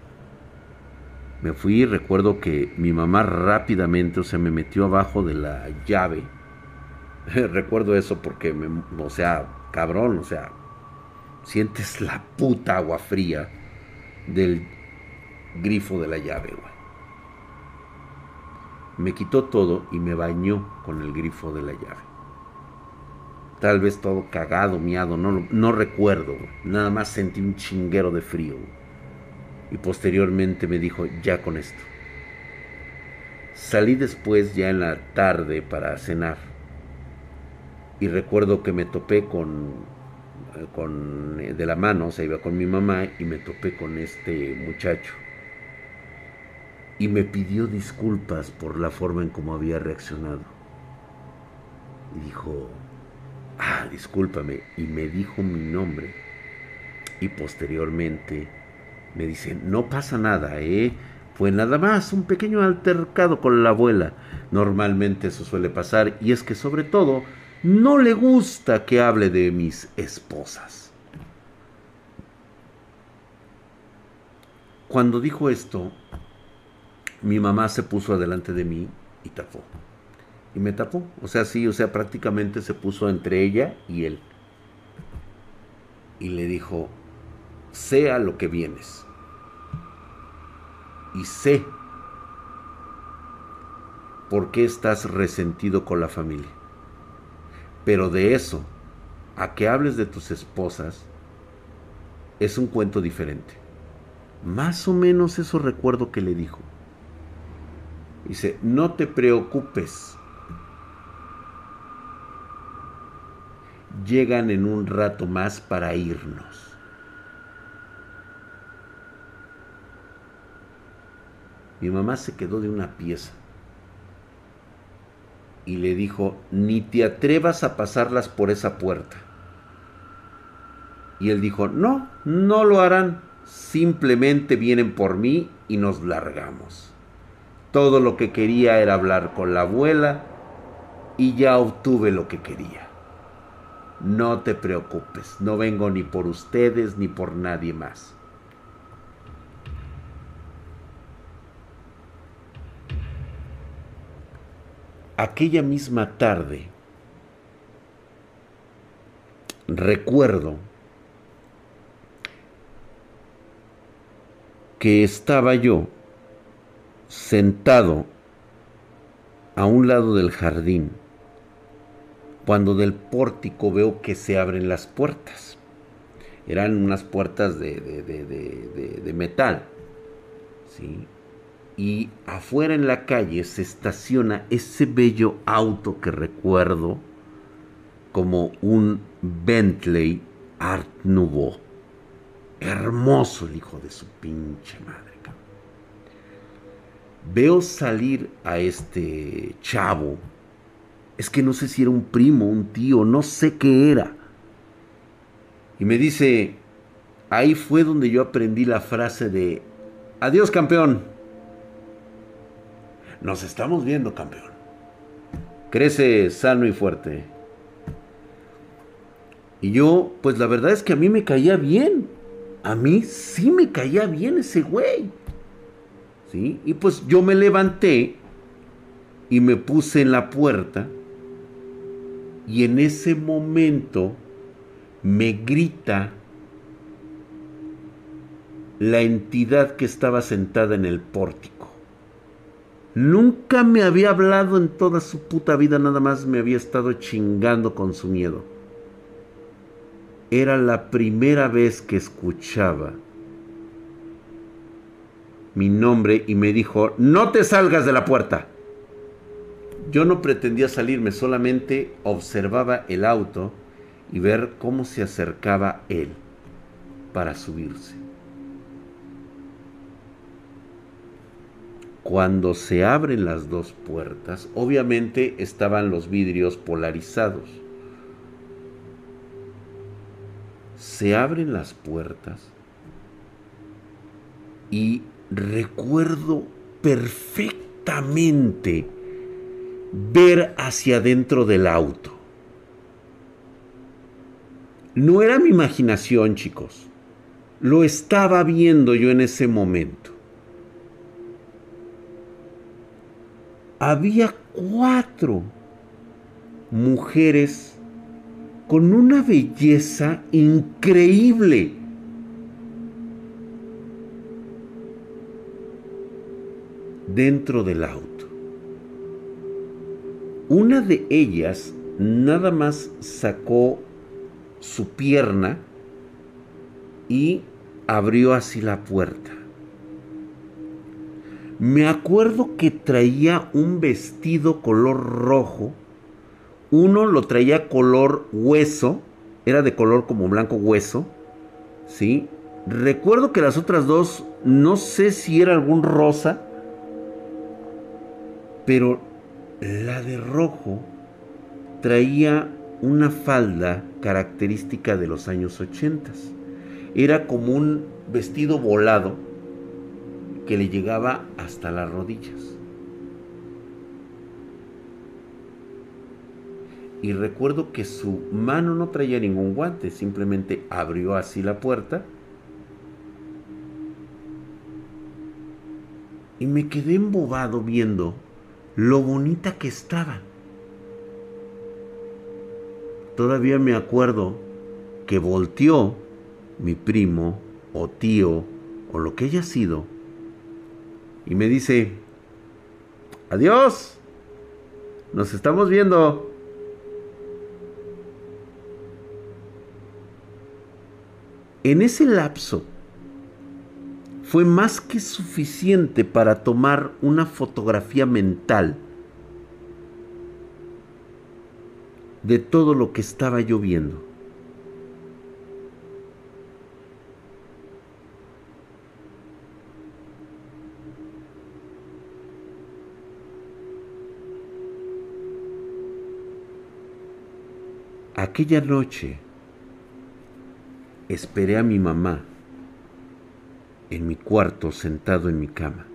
Me fui y recuerdo que mi mamá rápidamente, o sea, me metió abajo de la llave. recuerdo eso porque, me, o sea, cabrón, o sea, sientes la puta agua fría del grifo de la llave, güey. Me quitó todo y me bañó con el grifo de la llave. Tal vez todo cagado, miado, no, no recuerdo. Nada más sentí un chinguero de frío. Y posteriormente me dijo, ya con esto. Salí después ya en la tarde para cenar. Y recuerdo que me topé con, con de la mano, o sea, iba con mi mamá y me topé con este muchacho. Y me pidió disculpas por la forma en cómo había reaccionado. Y dijo, ah, discúlpame, y me dijo mi nombre. Y posteriormente me dice, no pasa nada, ¿eh? Fue nada más un pequeño altercado con la abuela. Normalmente eso suele pasar y es que sobre todo no le gusta que hable de mis esposas. Cuando dijo esto, mi mamá se puso adelante de mí y tapó y me tapó. O sea, sí, o sea, prácticamente se puso entre ella y él. Y le dijo, sea lo que vienes. Y sé por qué estás resentido con la familia. Pero de eso, a que hables de tus esposas, es un cuento diferente. Más o menos eso recuerdo que le dijo. Dice, no te preocupes llegan en un rato más para irnos. Mi mamá se quedó de una pieza y le dijo, ni te atrevas a pasarlas por esa puerta. Y él dijo, no, no lo harán, simplemente vienen por mí y nos largamos. Todo lo que quería era hablar con la abuela y ya obtuve lo que quería. No te preocupes, no vengo ni por ustedes ni por nadie más. Aquella misma tarde, recuerdo que estaba yo sentado a un lado del jardín cuando del pórtico veo que se abren las puertas. Eran unas puertas de, metal. ¿sí? Y afuera en la calle se estaciona ese bello auto que recuerdo como un Bentley Art Nouveau. Hermoso el hijo de su pinche madre. Veo salir a este chavo es que no sé si era un primo, un tío, no sé qué era. Y me dice, ahí fue donde yo aprendí la frase de, adiós campeón. Nos estamos viendo campeón. Crece sano y fuerte. Y yo, pues la verdad es que a mí me caía bien. A mí sí me caía bien ese güey. ¿Sí? Y pues yo me levanté y me puse en la puerta y en ese momento me grita la entidad que estaba sentada en el pórtico. Nunca me había hablado en toda su puta vida, nada más me había estado chingando con su miedo. Era la primera vez que escuchaba mi nombre y me dijo, no te salgas de la puerta. Yo no pretendía salirme, solamente observaba el auto y ver cómo se acercaba él para subirse. Cuando se abren las dos puertas, obviamente estaban los vidrios polarizados. Se abren las puertas y recuerdo perfectamente ver hacia adentro del auto. No era mi imaginación, chicos. Lo estaba viendo yo en ese momento. Había cuatro mujeres con una belleza increíble. dentro del auto. Una de ellas nada más sacó su pierna y abrió así la puerta. Me acuerdo que traía un vestido color rojo. Uno lo traía color hueso, era de color como blanco hueso, ¿sí? Recuerdo que las otras dos, no sé si era algún rosa, pero la de rojo traía una falda característica de los años 80. Era como un vestido volado que le llegaba hasta las rodillas. Y recuerdo que su mano no traía ningún guante, simplemente abrió así la puerta. Y me quedé embobado viendo lo bonita que estaba. Todavía me acuerdo que volteó mi primo o tío o lo que haya sido y me dice, adiós, nos estamos viendo. En ese lapso fue más que suficiente para tomar una fotografía mental de todo lo que estaba yo viendo. Aquella noche esperé a mi mamá en mi cuarto sentado en mi cama.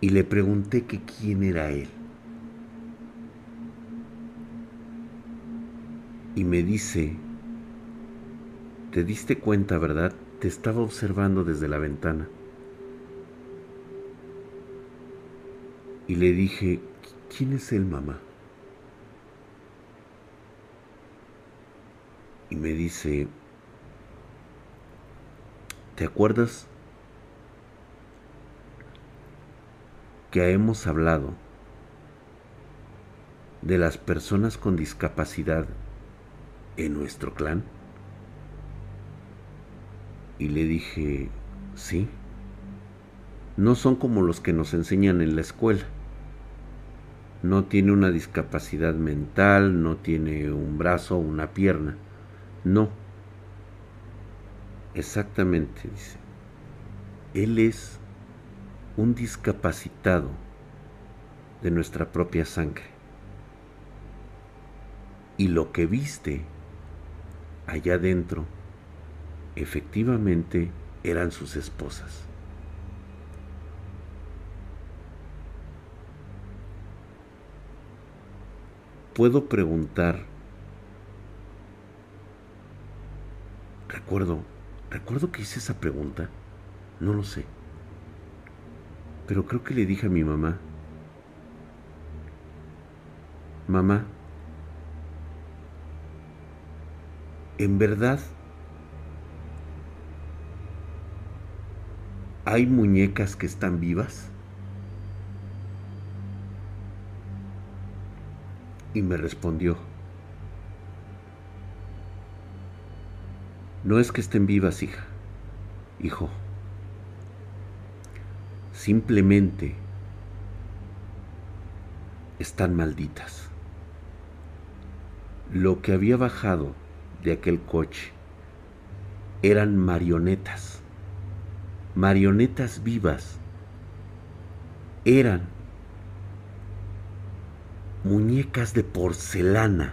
Y le pregunté que quién era él. Y me dice, te diste cuenta, ¿verdad? Te estaba observando desde la ventana. Y le dije, ¿quién es él, mamá? Y me dice, ¿te acuerdas que hemos hablado de las personas con discapacidad en nuestro clan? Y le dije, sí, no son como los que nos enseñan en la escuela no tiene una discapacidad mental, no tiene un brazo una pierna. No. Exactamente, dice. Él es un discapacitado de nuestra propia sangre. Y lo que viste allá adentro, efectivamente, eran sus esposas. puedo preguntar. Recuerdo, recuerdo que hice esa pregunta. No lo sé. Pero creo que le dije a mi mamá, mamá, en verdad hay muñecas que están vivas. y me respondió, no es que estén vivas, hija, hijo, simplemente están malditas. Lo que había bajado de aquel coche eran marionetas, marionetas vivas, eran muñecas de porcelana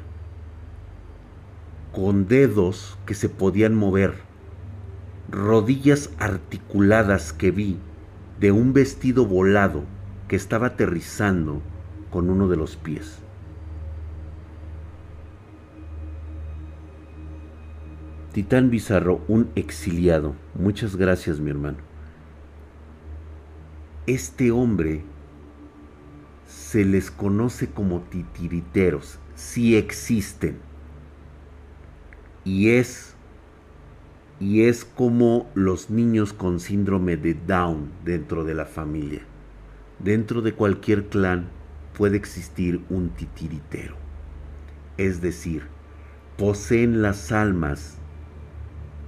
con dedos que se podían mover, rodillas articuladas que vi de un vestido volado que estaba aterrizando con uno de los pies. Titán Bizarro, un exiliado. Muchas gracias, mi hermano. Este hombre se les conoce como titiriteros, si existen. Y es y es como los niños con síndrome de Down dentro de la familia. Dentro de cualquier clan puede existir un titiritero, es decir, poseen las almas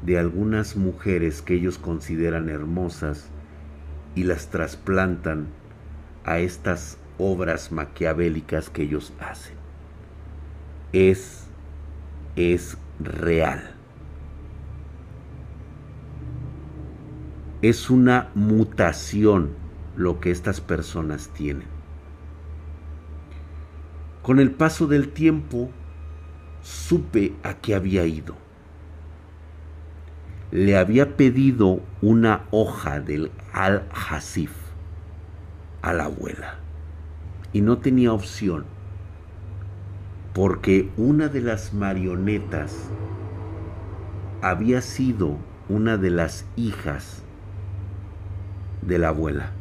de algunas mujeres que ellos consideran hermosas y las trasplantan a estas obras maquiavélicas que ellos hacen. Es, es real. Es una mutación lo que estas personas tienen. Con el paso del tiempo, supe a qué había ido. Le había pedido una hoja del Al-Hasif a la abuela y no tenía opción porque una de las marionetas había sido una de las hijas de la abuela.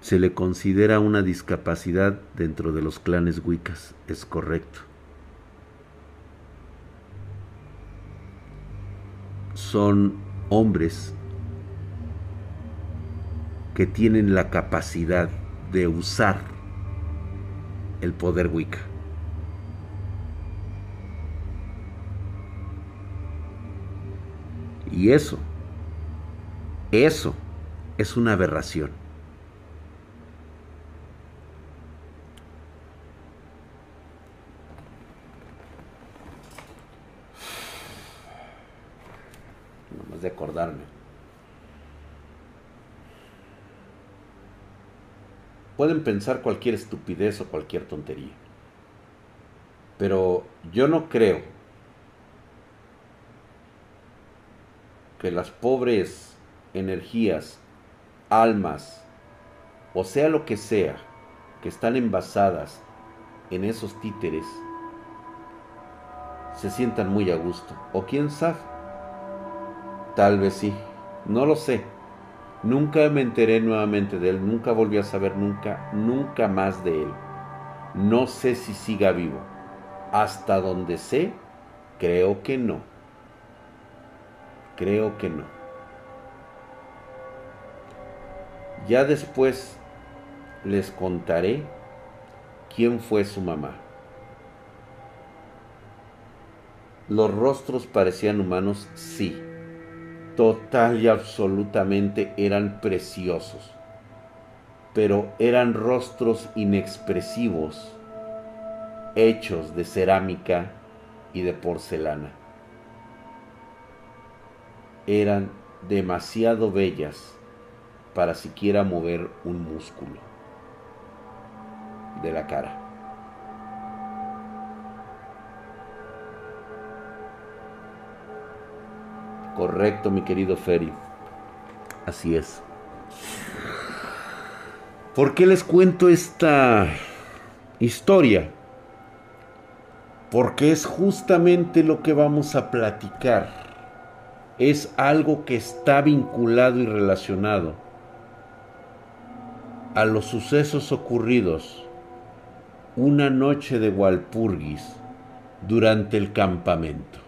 se le considera una discapacidad dentro de los clanes Wiccas, es correcto. Son hombres que tienen la capacidad de usar el poder Wicca. Y eso, eso es una aberración. de acordarme. Pueden pensar cualquier estupidez o cualquier tontería. Pero yo no creo que las pobres energías, almas, o sea lo que sea, que están envasadas en esos títeres, se sientan muy a gusto. O quién sabe, Tal vez sí, no lo sé. Nunca me enteré nuevamente de él, nunca volví a saber nunca, nunca más de él. No sé si siga vivo. Hasta donde sé, creo que no. Creo que no. Ya después les contaré quién fue su mamá. Los rostros parecían humanos, sí total y absolutamente eran preciosos, pero eran rostros inexpresivos, hechos de cerámica y de porcelana. Eran demasiado bellas para siquiera mover un músculo de la cara. Correcto, mi querido Ferry. Así es. ¿Por qué les cuento esta historia? Porque es justamente lo que vamos a platicar. Es algo que está vinculado y relacionado a los sucesos ocurridos una noche de Walpurgis durante el campamento.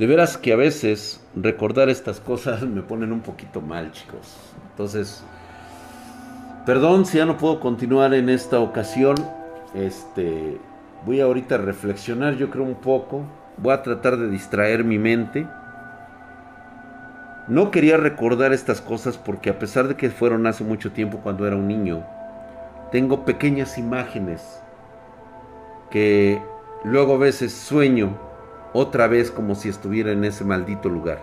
De veras que a veces recordar estas cosas me ponen un poquito mal, chicos. Entonces, perdón si ya no puedo continuar en esta ocasión. Este, voy ahorita a reflexionar, yo creo un poco. Voy a tratar de distraer mi mente. No quería recordar estas cosas porque a pesar de que fueron hace mucho tiempo cuando era un niño, tengo pequeñas imágenes que luego a veces sueño otra vez como si estuviera en ese maldito lugar.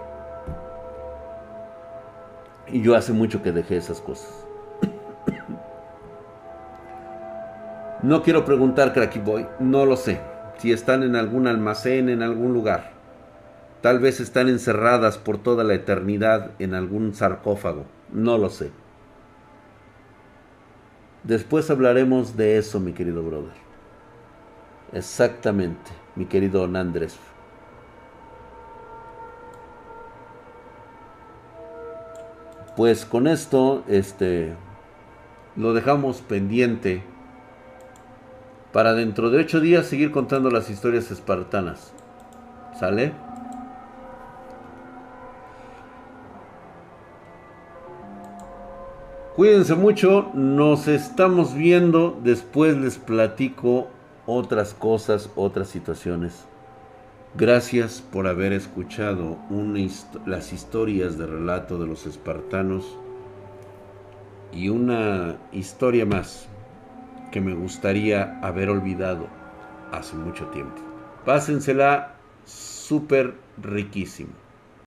Y yo hace mucho que dejé esas cosas. no quiero preguntar, Cracky Boy, no lo sé. Si están en algún almacén, en algún lugar. Tal vez están encerradas por toda la eternidad en algún sarcófago. No lo sé. Después hablaremos de eso, mi querido brother. Exactamente, mi querido Andrés. Pues con esto, este, lo dejamos pendiente para dentro de ocho días seguir contando las historias espartanas. ¿Sale? Cuídense mucho, nos estamos viendo, después les platico otras cosas, otras situaciones. Gracias por haber escuchado las historias de relato de los espartanos y una historia más que me gustaría haber olvidado hace mucho tiempo. Pásensela súper riquísimo.